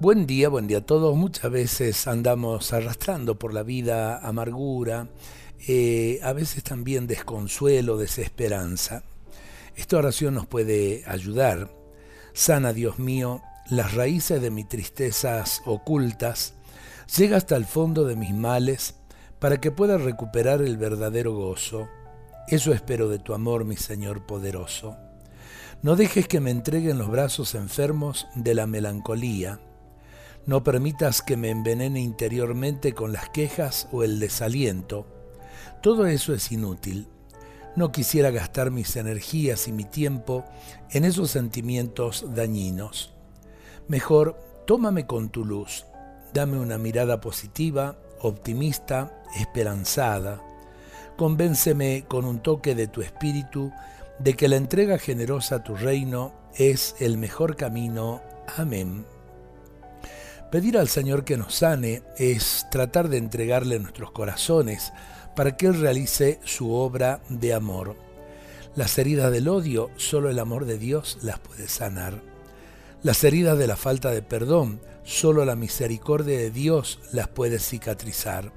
Buen día, buen día a todos. Muchas veces andamos arrastrando por la vida amargura, eh, a veces también desconsuelo, desesperanza. Esta oración nos puede ayudar. Sana, Dios mío, las raíces de mis tristezas ocultas, llega hasta el fondo de mis males para que pueda recuperar el verdadero gozo. Eso espero de tu amor, mi Señor poderoso. No dejes que me entreguen los brazos enfermos de la melancolía. No permitas que me envenene interiormente con las quejas o el desaliento. Todo eso es inútil. No quisiera gastar mis energías y mi tiempo en esos sentimientos dañinos. Mejor, tómame con tu luz. Dame una mirada positiva, optimista, esperanzada. Convénceme con un toque de tu espíritu de que la entrega generosa a tu reino es el mejor camino. Amén. Pedir al Señor que nos sane es tratar de entregarle nuestros corazones para que Él realice su obra de amor. Las heridas del odio, solo el amor de Dios las puede sanar. Las heridas de la falta de perdón, solo la misericordia de Dios las puede cicatrizar.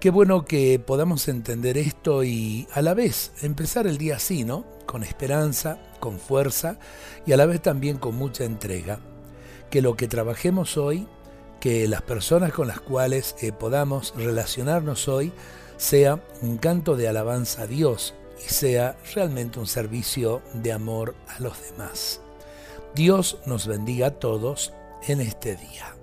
Qué bueno que podamos entender esto y a la vez empezar el día así, ¿no? Con esperanza, con fuerza y a la vez también con mucha entrega. Que lo que trabajemos hoy, que las personas con las cuales eh, podamos relacionarnos hoy, sea un canto de alabanza a Dios y sea realmente un servicio de amor a los demás. Dios nos bendiga a todos en este día.